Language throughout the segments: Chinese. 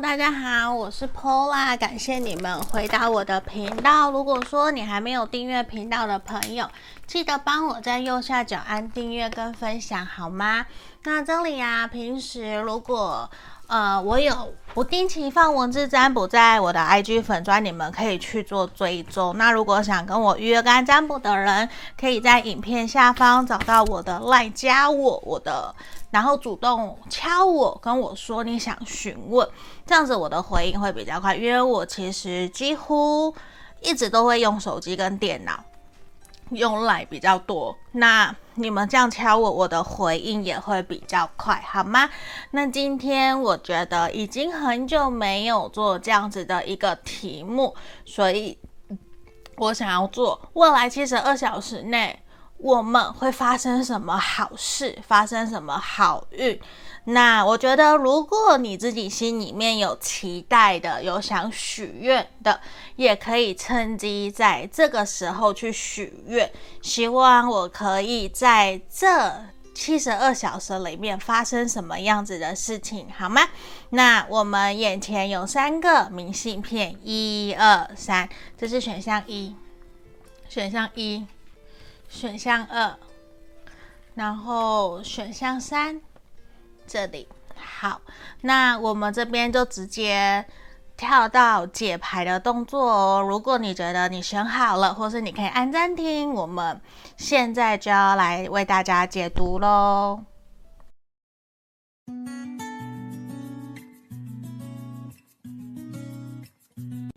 大家好，我是 Paula，感谢你们回到我的频道。如果说你还没有订阅频道的朋友，记得帮我在右下角按订阅跟分享，好吗？那这里啊，平时如果呃我有不定期放文字占卜在我的 IG 粉专，你们可以去做追踪。那如果想跟我预约干占卜的人，可以在影片下方找到我的 LINE 加我，我的。然后主动敲我，跟我说你想询问，这样子我的回应会比较快，因为我其实几乎一直都会用手机跟电脑用来比较多。那你们这样敲我，我的回应也会比较快，好吗？那今天我觉得已经很久没有做这样子的一个题目，所以我想要做未来七十二小时内。我们会发生什么好事？发生什么好运？那我觉得，如果你自己心里面有期待的，有想许愿的，也可以趁机在这个时候去许愿。希望我可以在这七十二小时里面发生什么样子的事情，好吗？那我们眼前有三个明信片，一二三，这是选项一，选项一。选项二，然后选项三，这里好，那我们这边就直接跳到解牌的动作哦。如果你觉得你选好了，或是你可以按暂停，我们现在就要来为大家解读喽。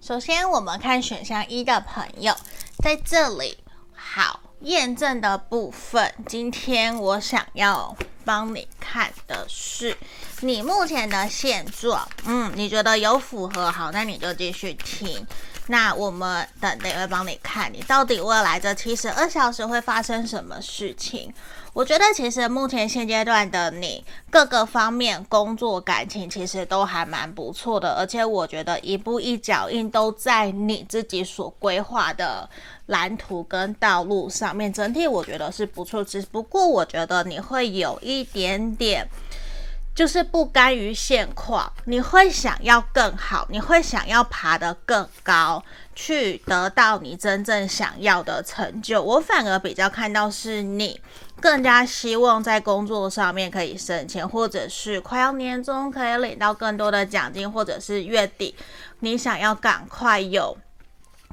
首先，我们看选项一的朋友，在这里好。验证的部分，今天我想要帮你看的是你目前的现状。嗯，你觉得有符合好，那你就继续听。那我们等等会帮你看，你到底未来这七十二小时会发生什么事情。我觉得其实目前现阶段的你，各个方面工作、感情其实都还蛮不错的，而且我觉得一步一脚印都在你自己所规划的蓝图跟道路上面，整体我觉得是不错。只不过我觉得你会有一点点。就是不甘于现况，你会想要更好，你会想要爬得更高，去得到你真正想要的成就。我反而比较看到是你更加希望在工作上面可以升迁，或者是快要年终可以领到更多的奖金，或者是月底你想要赶快有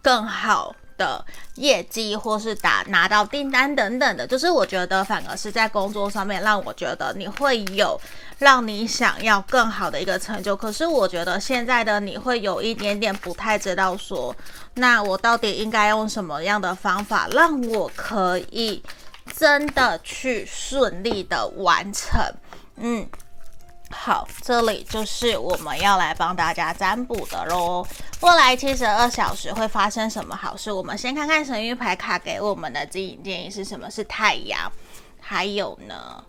更好的业绩，或是打拿到订单等等的。就是我觉得反而是在工作上面，让我觉得你会有。让你想要更好的一个成就，可是我觉得现在的你会有一点点不太知道说，那我到底应该用什么样的方法，让我可以真的去顺利的完成。嗯，好，这里就是我们要来帮大家占卜的喽。未来七十二小时会发生什么好事？我们先看看神谕牌卡给我们的指引建议是什么？是太阳，还有呢？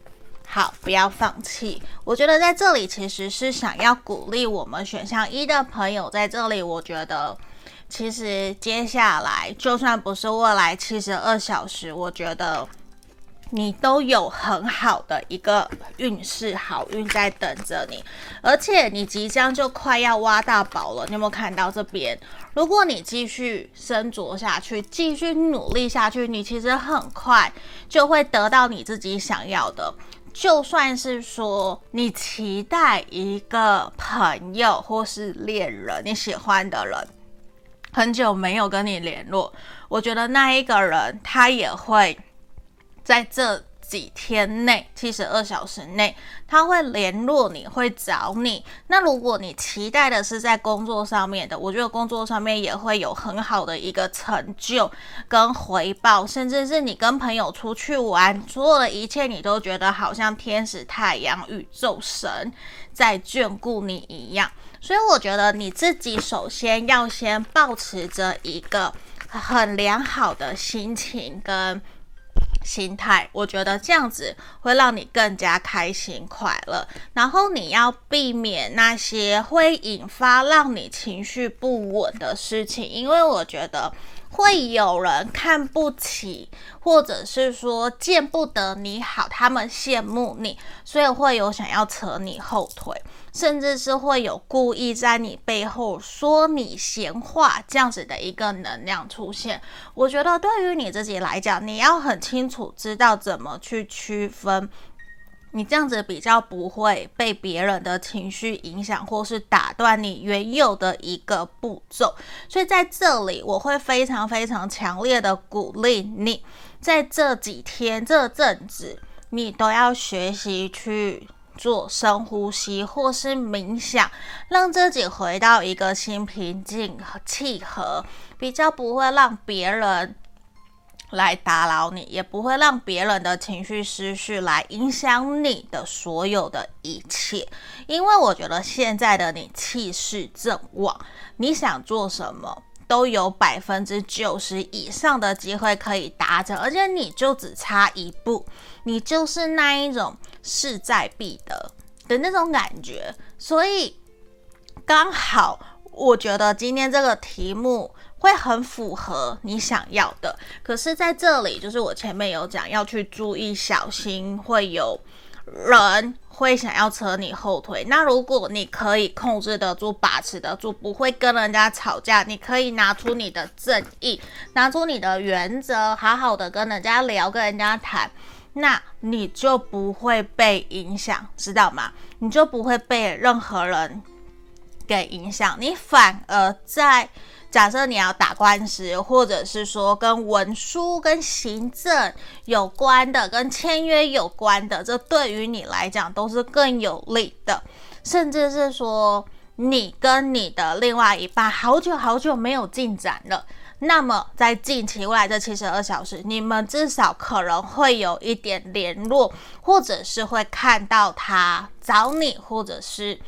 好，不要放弃。我觉得在这里其实是想要鼓励我们选项一的朋友，在这里，我觉得其实接下来就算不是未来七十二小时，我觉得你都有很好的一个运势，好运在等着你，而且你即将就快要挖大宝了。你有没有看到这边？如果你继续深着下去，继续努力下去，你其实很快就会得到你自己想要的。就算是说你期待一个朋友或是恋人，你喜欢的人很久没有跟你联络，我觉得那一个人他也会在这。几天内，七十二小时内，他会联络你，会找你。那如果你期待的是在工作上面的，我觉得工作上面也会有很好的一个成就跟回报，甚至是你跟朋友出去玩，所有的一切你都觉得好像天使、太阳、宇宙神在眷顾你一样。所以我觉得你自己首先要先保持着一个很良好的心情跟。心态，我觉得这样子会让你更加开心快乐。然后你要避免那些会引发让你情绪不稳的事情，因为我觉得会有人看不起，或者是说见不得你好，他们羡慕你，所以会有想要扯你后腿，甚至是会有故意在你背后说你闲话这样子的一个能量出现。我觉得对于你自己来讲，你要很清楚知道怎么去区分。你这样子比较不会被别人的情绪影响，或是打断你原有的一个步骤。所以在这里，我会非常非常强烈的鼓励你，在这几天这阵子，你都要学习去做深呼吸，或是冥想，让自己回到一个心平静和契合，比较不会让别人。来打扰你，也不会让别人的情绪思绪来影响你的所有的一切。因为我觉得现在的你气势正旺，你想做什么都有百分之九十以上的机会可以达成，而且你就只差一步，你就是那一种势在必得的那种感觉。所以刚好，我觉得今天这个题目。会很符合你想要的，可是在这里，就是我前面有讲要去注意小心，会有人会想要扯你后腿。那如果你可以控制得住、把持得住，不会跟人家吵架，你可以拿出你的正义，拿出你的原则，好好的跟人家聊，跟人家谈，那你就不会被影响，知道吗？你就不会被任何人给影响，你反而在。假设你要打官司，或者是说跟文书、跟行政有关的、跟签约有关的，这对于你来讲都是更有利的。甚至是说你跟你的另外一半好久好久没有进展了，那么在近期未来这七十二小时，你们至少可能会有一点联络，或者是会看到他找你，或者是。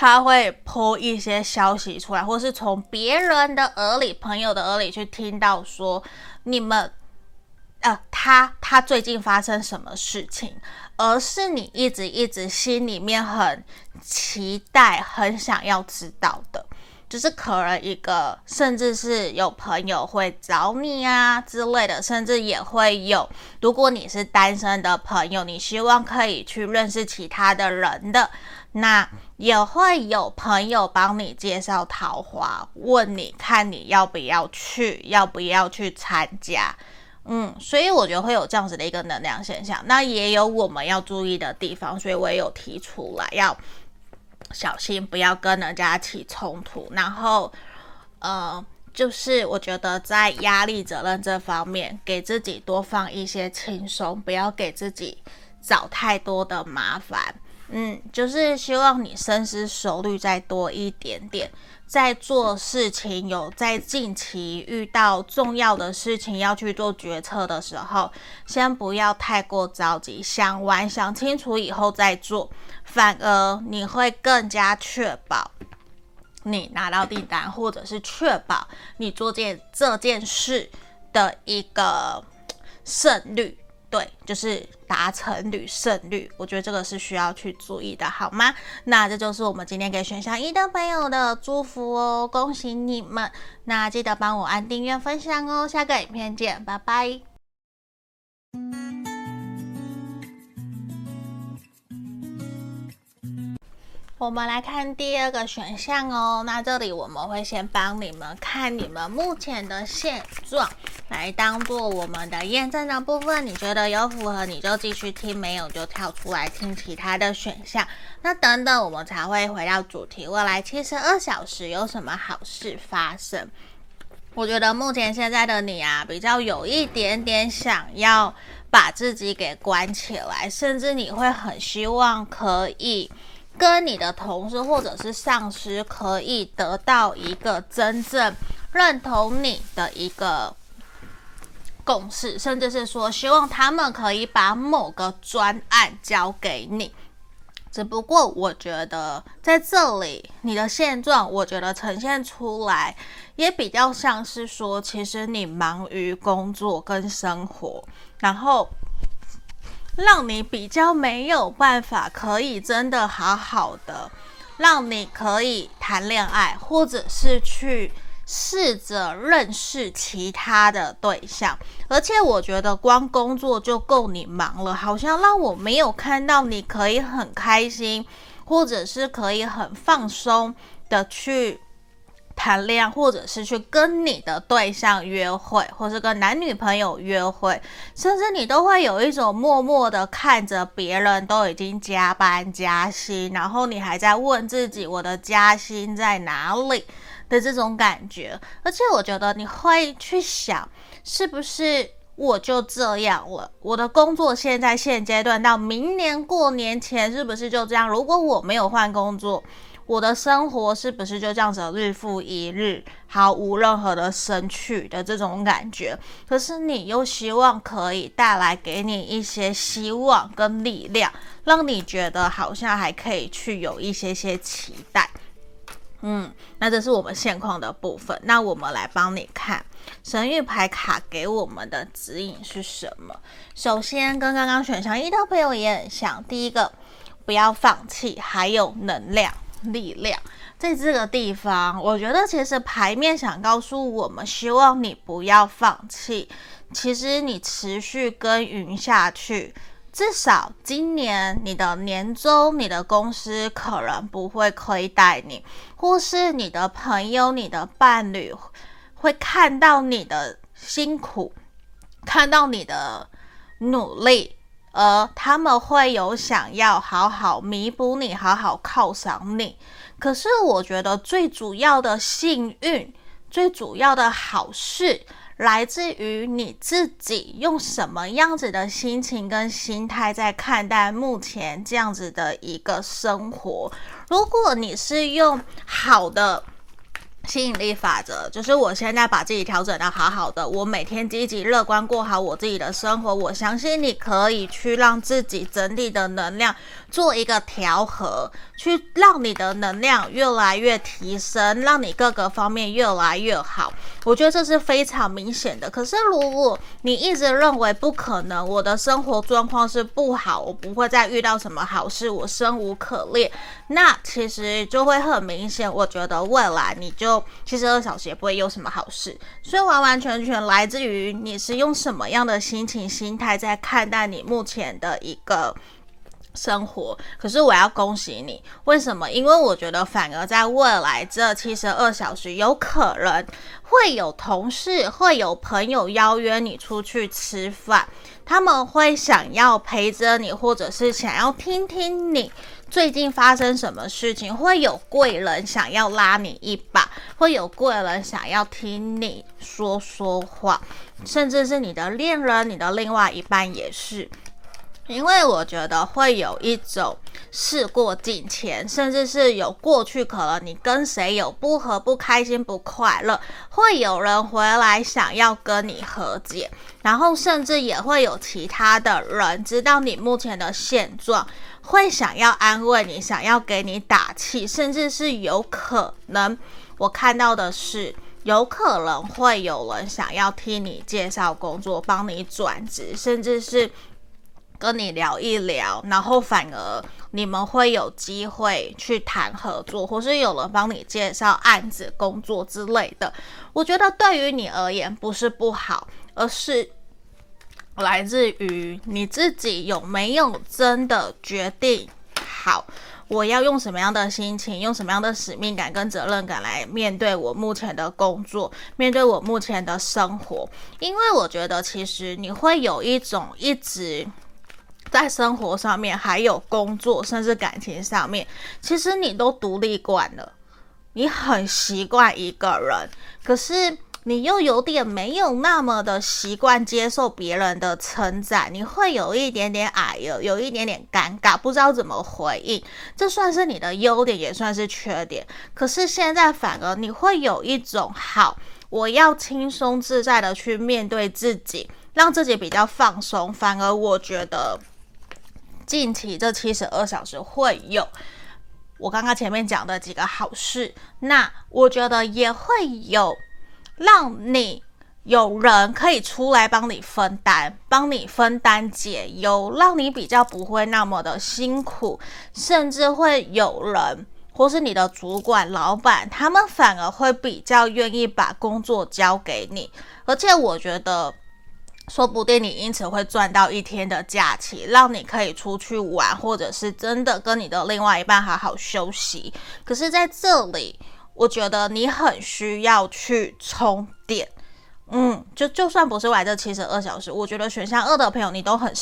他会 po 一些消息出来，或是从别人的耳里、朋友的耳里去听到说，你们，呃，他他最近发生什么事情，而是你一直一直心里面很期待、很想要知道的，就是可能一个，甚至是有朋友会找你啊之类的，甚至也会有，如果你是单身的朋友，你希望可以去认识其他的人的。那也会有朋友帮你介绍桃花，问你看你要不要去，要不要去参加，嗯，所以我觉得会有这样子的一个能量现象。那也有我们要注意的地方，所以我也有提出来要小心，不要跟人家起冲突。然后，呃，就是我觉得在压力责任这方面，给自己多放一些轻松，不要给自己找太多的麻烦。嗯，就是希望你深思熟虑再多一点点，在做事情有在近期遇到重要的事情要去做决策的时候，先不要太过着急，想完想清楚以后再做，反而你会更加确保你拿到订单，或者是确保你做件这件事的一个胜率。对，就是达成率胜率，我觉得这个是需要去注意的，好吗？那这就是我们今天给选项一的朋友的祝福哦，恭喜你们！那记得帮我按订阅、分享哦，下个影片见，拜拜。我们来看第二个选项哦。那这里我们会先帮你们看你们目前的现状，来当做我们的验证的部分。你觉得有符合，你就继续听；没有就跳出来听其他的选项。那等等，我们才会回到主题。未来七十二小时有什么好事发生？我觉得目前现在的你啊，比较有一点点想要把自己给关起来，甚至你会很希望可以。跟你的同事或者是上司可以得到一个真正认同你的一个共识，甚至是说希望他们可以把某个专案交给你。只不过我觉得在这里你的现状，我觉得呈现出来也比较像是说，其实你忙于工作跟生活，然后。让你比较没有办法，可以真的好好的，让你可以谈恋爱，或者是去试着认识其他的对象，而且我觉得光工作就够你忙了，好像让我没有看到你可以很开心，或者是可以很放松的去谈恋爱，或者是去跟你的对象约会，或是跟男女朋友约会，甚至你都会有一种默默的看着别人都已经加班加薪，然后你还在问自己，我的加薪在哪里？的这种感觉，而且我觉得你会去想，是不是我就这样了？我的工作现在现阶段到明年过年前是不是就这样？如果我没有换工作，我的生活是不是就这样子日复一日，毫无任何的生趣的这种感觉？可是你又希望可以带来给你一些希望跟力量，让你觉得好像还可以去有一些些期待。嗯，那这是我们现况的部分。那我们来帮你看神諭牌卡给我们的指引是什么？首先，跟刚刚选项一的朋友也很像。第一个，不要放弃，还有能量、力量，在这个地方，我觉得其实牌面想告诉我们，希望你不要放弃。其实你持续耕耘下去。至少今年你的年终，你的公司可能不会亏待你，或是你的朋友、你的伴侣会看到你的辛苦，看到你的努力，而他们会有想要好好弥补你、好好犒赏你。可是我觉得最主要的幸运，最主要的好事。来自于你自己用什么样子的心情跟心态在看待目前这样子的一个生活。如果你是用好的。吸引力法则就是我现在把自己调整的好好的，我每天积极乐观过好我自己的生活。我相信你可以去让自己整体的能量做一个调和，去让你的能量越来越提升，让你各个方面越来越好。我觉得这是非常明显的。可是如果你一直认为不可能，我的生活状况是不好，我不会再遇到什么好事，我生无可恋，那其实就会很明显。我觉得未来你就。七十二小时也不会有什么好事，所以完完全全来自于你是用什么样的心情、心态在看待你目前的一个生活。可是我要恭喜你，为什么？因为我觉得反而在未来这七十二小时，有可能会有同事、会有朋友邀约你出去吃饭，他们会想要陪着你，或者是想要听听你。最近发生什么事情？会有贵人想要拉你一把，会有贵人想要听你说说话，甚至是你的恋人、你的另外一半也是。因为我觉得会有一种事过境迁，甚至是有过去，可能你跟谁有不和、不开心、不快乐，会有人回来想要跟你和解，然后甚至也会有其他的人知道你目前的现状，会想要安慰你，想要给你打气，甚至是有可能，我看到的是，有可能会有人想要替你介绍工作，帮你转职，甚至是。跟你聊一聊，然后反而你们会有机会去谈合作，或是有人帮你介绍案子、工作之类的。我觉得对于你而言不是不好，而是来自于你自己有没有真的决定好，我要用什么样的心情，用什么样的使命感跟责任感来面对我目前的工作，面对我目前的生活。因为我觉得其实你会有一种一直。在生活上面，还有工作，甚至感情上面，其实你都独立惯了，你很习惯一个人，可是你又有点没有那么的习惯接受别人的称赞，你会有一点点矮了，有一点点尴尬，不知道怎么回应。这算是你的优点，也算是缺点。可是现在反而你会有一种好，我要轻松自在的去面对自己，让自己比较放松。反而我觉得。近期这七十二小时会有我刚刚前面讲的几个好事，那我觉得也会有让你有人可以出来帮你分担，帮你分担解忧，让你比较不会那么的辛苦，甚至会有人或是你的主管、老板，他们反而会比较愿意把工作交给你。而且我觉得，说不定你因此会赚到一天的假期，让你可以出去玩，或者是真的跟你的另外一半好好休息。可是在这里，我觉得你很需要去充电。嗯，就就算不是玩这七十二小时，我觉得选项二的朋友你都很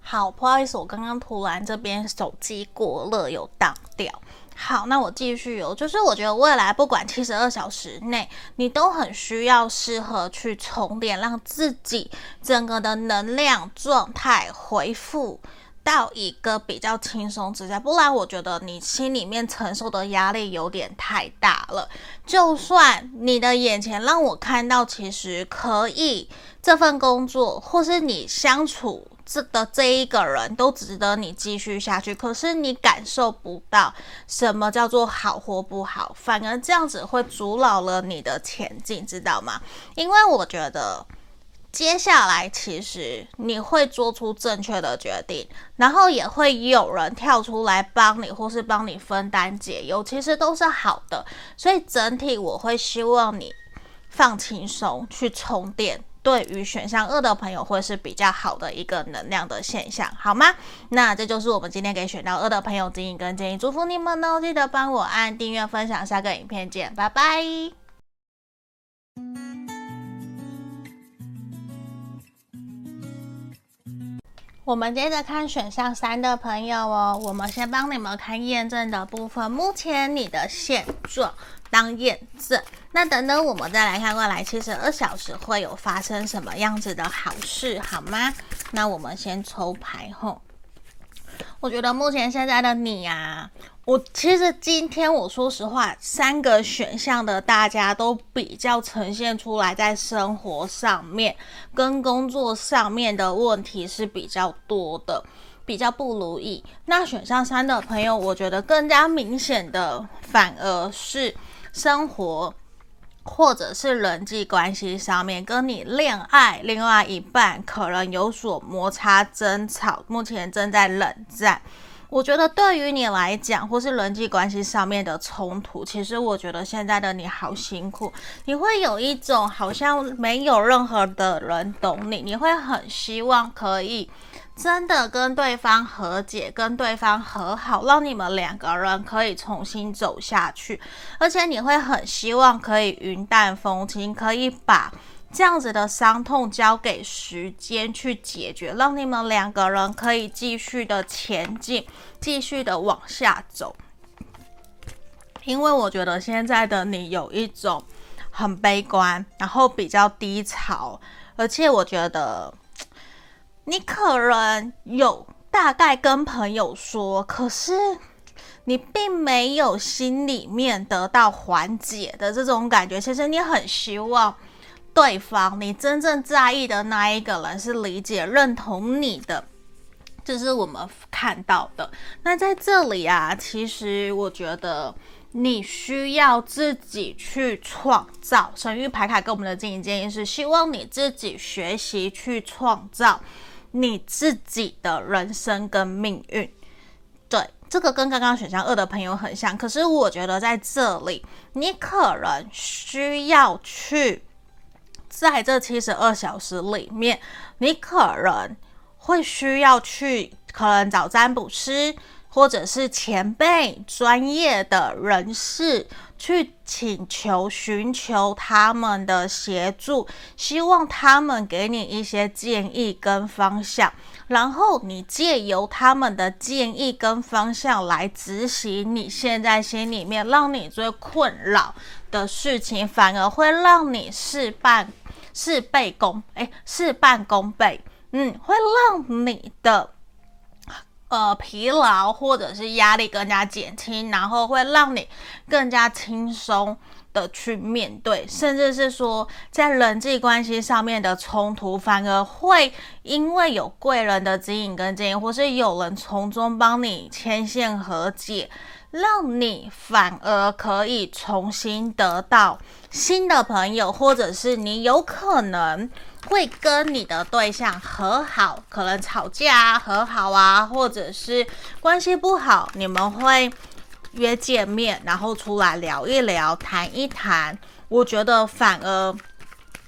好。不好意思，我刚刚突然这边手机过热有挡掉。好，那我继续哦。就是我觉得未来不管七十二小时内，你都很需要适合去充电，让自己整个的能量状态恢复到一个比较轻松自在。不然，我觉得你心里面承受的压力有点太大了。就算你的眼前让我看到，其实可以这份工作，或是你相处。这的这一个人都值得你继续下去，可是你感受不到什么叫做好或不好，反而这样子会阻挠了你的前进，知道吗？因为我觉得接下来其实你会做出正确的决定，然后也会有人跳出来帮你，或是帮你分担解忧，其实都是好的。所以整体我会希望你放轻松去充电。对于选项二的朋友，会是比较好的一个能量的现象，好吗？那这就是我们今天给选到二的朋友指引跟建议，祝福你们哦！记得帮我按订阅、分享，下个影片见，拜拜。我们接着看选项三的朋友哦，我们先帮你们看验证的部分，目前你的现状。当验证，那等等我们再来看未来七十二小时会有发生什么样子的好事，好吗？那我们先抽牌后，我觉得目前现在的你啊，我其实今天我说实话，三个选项的大家都比较呈现出来，在生活上面跟工作上面的问题是比较多的，比较不如意。那选项三的朋友，我觉得更加明显的反而是。生活或者是人际关系上面，跟你恋爱另外一半可能有所摩擦争吵，目前正在冷战。我觉得对于你来讲，或是人际关系上面的冲突，其实我觉得现在的你好辛苦，你会有一种好像没有任何的人懂你，你会很希望可以。真的跟对方和解，跟对方和好，让你们两个人可以重新走下去。而且你会很希望可以云淡风轻，可以把这样子的伤痛交给时间去解决，让你们两个人可以继续的前进，继续的往下走。因为我觉得现在的你有一种很悲观，然后比较低潮，而且我觉得。你可能有大概跟朋友说，可是你并没有心里面得到缓解的这种感觉。其实你很希望对方，你真正在意的那一个人是理解、认同你的，这是我们看到的。那在这里啊，其实我觉得你需要自己去创造。神域牌卡给我们的建议建议是，希望你自己学习去创造。你自己的人生跟命运，对，这个跟刚刚选项二的朋友很像。可是我觉得在这里，你可能需要去在这七十二小时里面，你可能会需要去，可能找占卜师。或者是前辈专业的人士去请求、寻求他们的协助，希望他们给你一些建议跟方向，然后你借由他们的建议跟方向来执行你现在心里面让你最困扰的事情，反而会让你事半事倍功，哎，事半功倍，嗯，会让你的。呃，疲劳或者是压力更加减轻，然后会让你更加轻松的去面对，甚至是说在人际关系上面的冲突，反而会因为有贵人的指引跟建议，或是有人从中帮你牵线和解，让你反而可以重新得到新的朋友，或者是你有可能。会跟你的对象和好，可能吵架啊，和好啊，或者是关系不好，你们会约见面，然后出来聊一聊，谈一谈。我觉得反而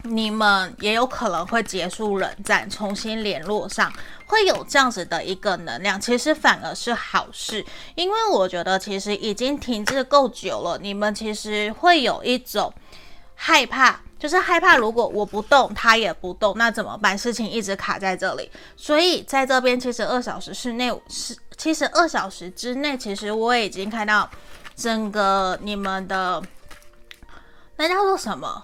你们也有可能会结束冷战，重新联络上，会有这样子的一个能量。其实反而是好事，因为我觉得其实已经停滞够久了，你们其实会有一种害怕。就是害怕，如果我不动，他也不动，那怎么办？事情一直卡在这里，所以在这边七十二小时之内，是七十二小时之内，其实我已经看到整个你们的那叫做什么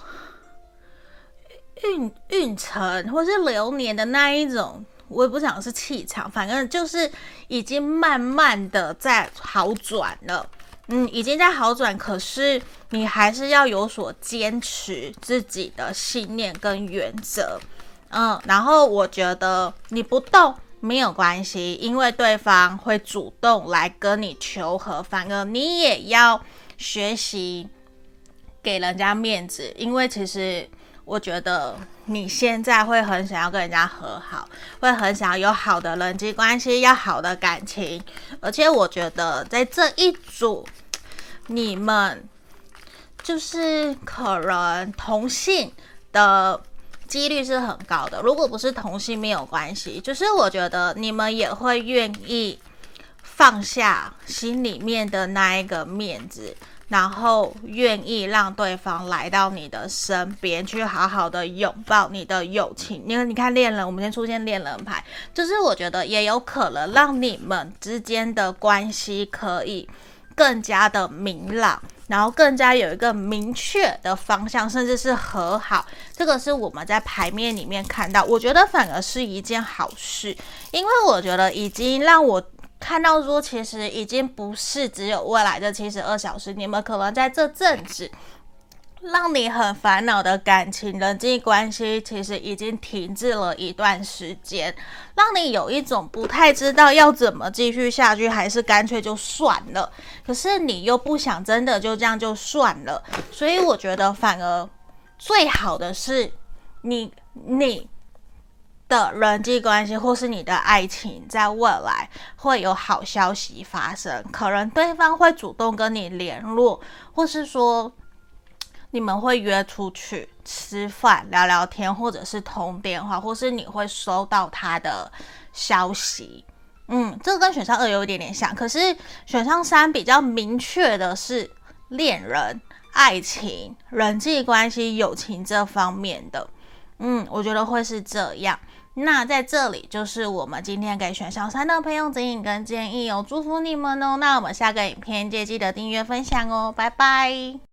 运运程，或是流年的那一种，我也不想是气场，反正就是已经慢慢的在好转了。嗯，已经在好转，可是你还是要有所坚持自己的信念跟原则。嗯，然后我觉得你不动没有关系，因为对方会主动来跟你求和，反而你也要学习给人家面子，因为其实我觉得你现在会很想要跟人家和好，会很想要有好的人际关系，要好的感情，而且我觉得在这一组。你们就是可能同性的几率是很高的，如果不是同性没有关系，就是我觉得你们也会愿意放下心里面的那一个面子，然后愿意让对方来到你的身边，去好好的拥抱你的友情。因为你看恋人，我们先出现恋人牌，就是我觉得也有可能让你们之间的关系可以。更加的明朗，然后更加有一个明确的方向，甚至是和好。这个是我们在牌面里面看到，我觉得反而是一件好事，因为我觉得已经让我看到说，其实已经不是只有未来的七十二小时，你们可能在这阵子。让你很烦恼的感情、人际关系，其实已经停滞了一段时间，让你有一种不太知道要怎么继续下去，还是干脆就算了。可是你又不想真的就这样就算了，所以我觉得反而最好的是你你的人际关系或是你的爱情，在未来会有好消息发生，可能对方会主动跟你联络，或是说。你们会约出去吃饭、聊聊天，或者是通电话，或是你会收到他的消息。嗯，这个跟选项二有一点点像，可是选项三比较明确的是恋人、爱情、人际关系、友情这方面的。嗯，我觉得会是这样。那在这里就是我们今天给选项三的朋友指引跟建议哦，祝福你们哦。那我们下个影片记得订阅分享哦，拜拜。